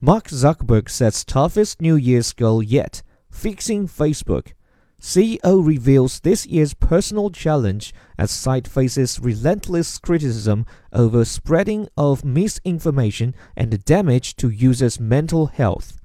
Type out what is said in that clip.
Mark Zuckerberg sets toughest New Year's goal yet fixing Facebook. CEO reveals this year's personal challenge as site faces relentless criticism over spreading of misinformation and the damage to users' mental health.